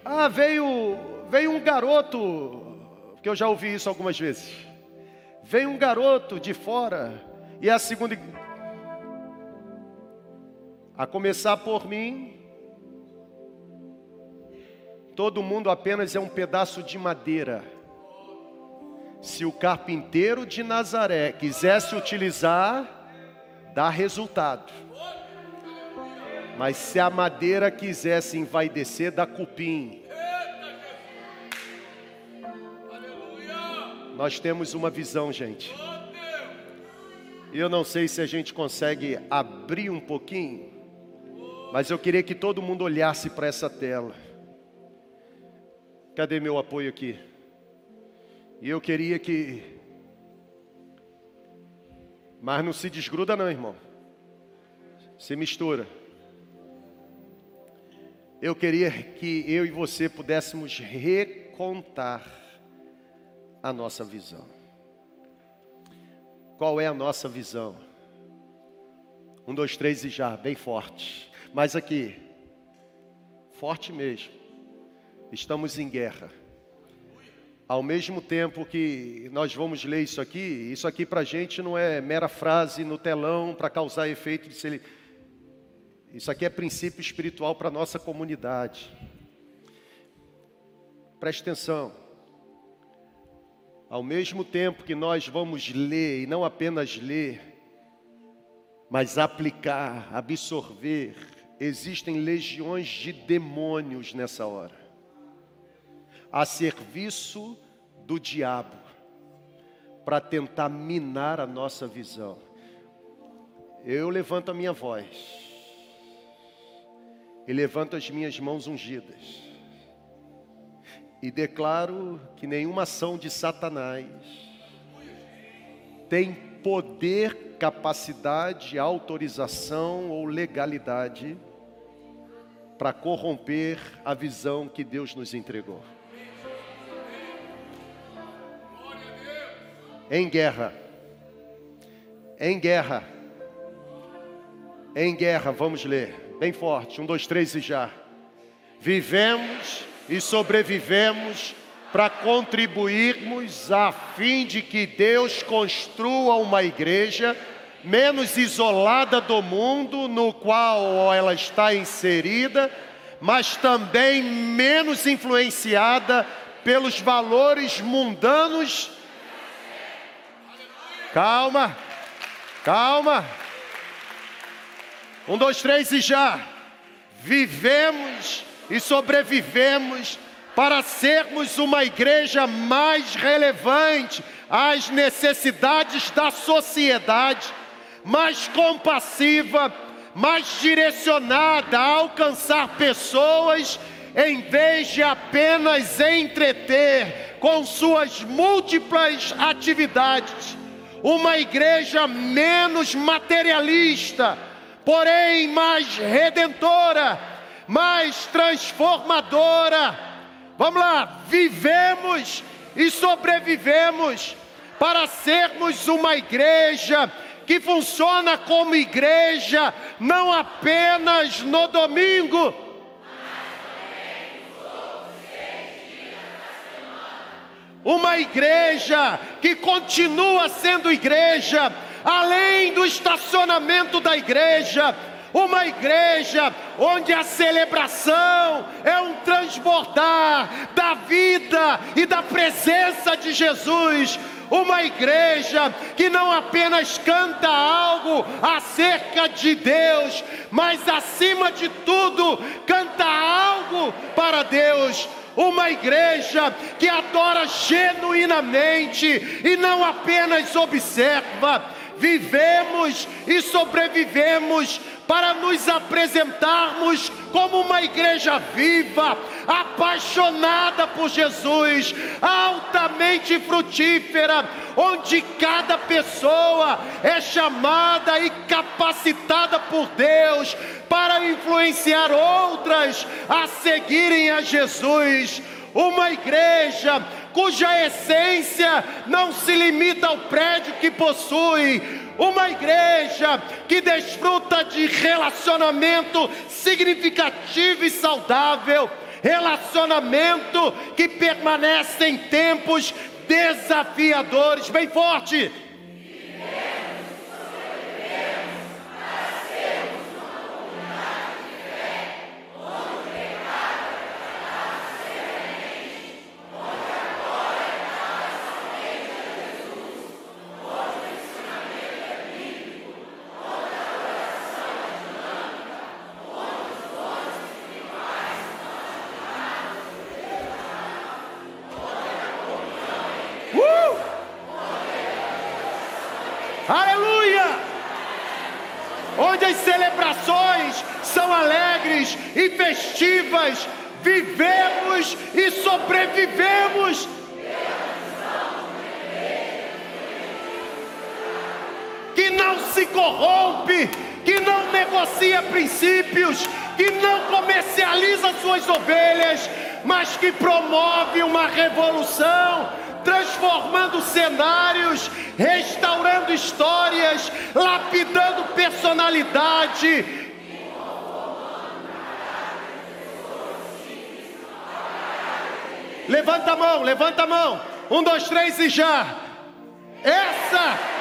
Ah, veio, veio um garoto, que eu já ouvi isso algumas vezes. Veio um garoto de fora e a segunda, a começar por mim, todo mundo apenas é um pedaço de madeira. Se o carpinteiro de Nazaré quisesse utilizar, dá resultado. Mas se a madeira quisesse envaidecer, dá cupim. Nós temos uma visão, gente. Eu não sei se a gente consegue abrir um pouquinho, mas eu queria que todo mundo olhasse para essa tela. Cadê meu apoio aqui? E eu queria que. Mas não se desgruda, não, irmão. Se mistura. Eu queria que eu e você pudéssemos recontar a nossa visão. Qual é a nossa visão? Um, dois, três e já, bem forte. Mas aqui, forte mesmo. Estamos em guerra. Ao mesmo tempo que nós vamos ler isso aqui, isso aqui para a gente não é mera frase no telão para causar efeito de. Isso aqui é princípio espiritual para a nossa comunidade. Preste atenção. Ao mesmo tempo que nós vamos ler, e não apenas ler, mas aplicar, absorver, existem legiões de demônios nessa hora, a serviço do diabo, para tentar minar a nossa visão. Eu levanto a minha voz, e levanto as minhas mãos ungidas e declaro que nenhuma ação de Satanás tem poder, capacidade, autorização ou legalidade para corromper a visão que Deus nos entregou. Em guerra, em guerra, em guerra, vamos ler, bem forte, um, dois, três e já. Vivemos e sobrevivemos para contribuirmos a fim de que Deus construa uma igreja menos isolada do mundo no qual ela está inserida, mas também menos influenciada pelos valores mundanos. Calma, calma. Um, dois, três e já. Vivemos e sobrevivemos para sermos uma igreja mais relevante às necessidades da sociedade, mais compassiva, mais direcionada a alcançar pessoas, em vez de apenas entreter com suas múltiplas atividades. Uma igreja menos materialista, porém mais redentora mais transformadora. Vamos lá, vivemos e sobrevivemos para sermos uma igreja que funciona como igreja, não apenas no domingo. Uma igreja que continua sendo igreja, além do estacionamento da igreja, uma igreja onde a celebração é um transbordar da vida e da presença de Jesus. Uma igreja que não apenas canta algo acerca de Deus, mas acima de tudo canta algo para Deus uma igreja que adora genuinamente e não apenas observa. Vivemos e sobrevivemos para nos apresentarmos como uma igreja viva, apaixonada por Jesus, altamente frutífera, onde cada pessoa é chamada e capacitada por Deus para influenciar outras a seguirem a Jesus. Uma igreja cuja essência não se limita ao prédio que possui, uma igreja que desfruta de relacionamento significativo e saudável, relacionamento que permanece em tempos desafiadores, bem forte. que promove uma revolução, transformando cenários, restaurando histórias, lapidando personalidade, Levanta a mão, levanta a mão. Um, dois, três e já. Essa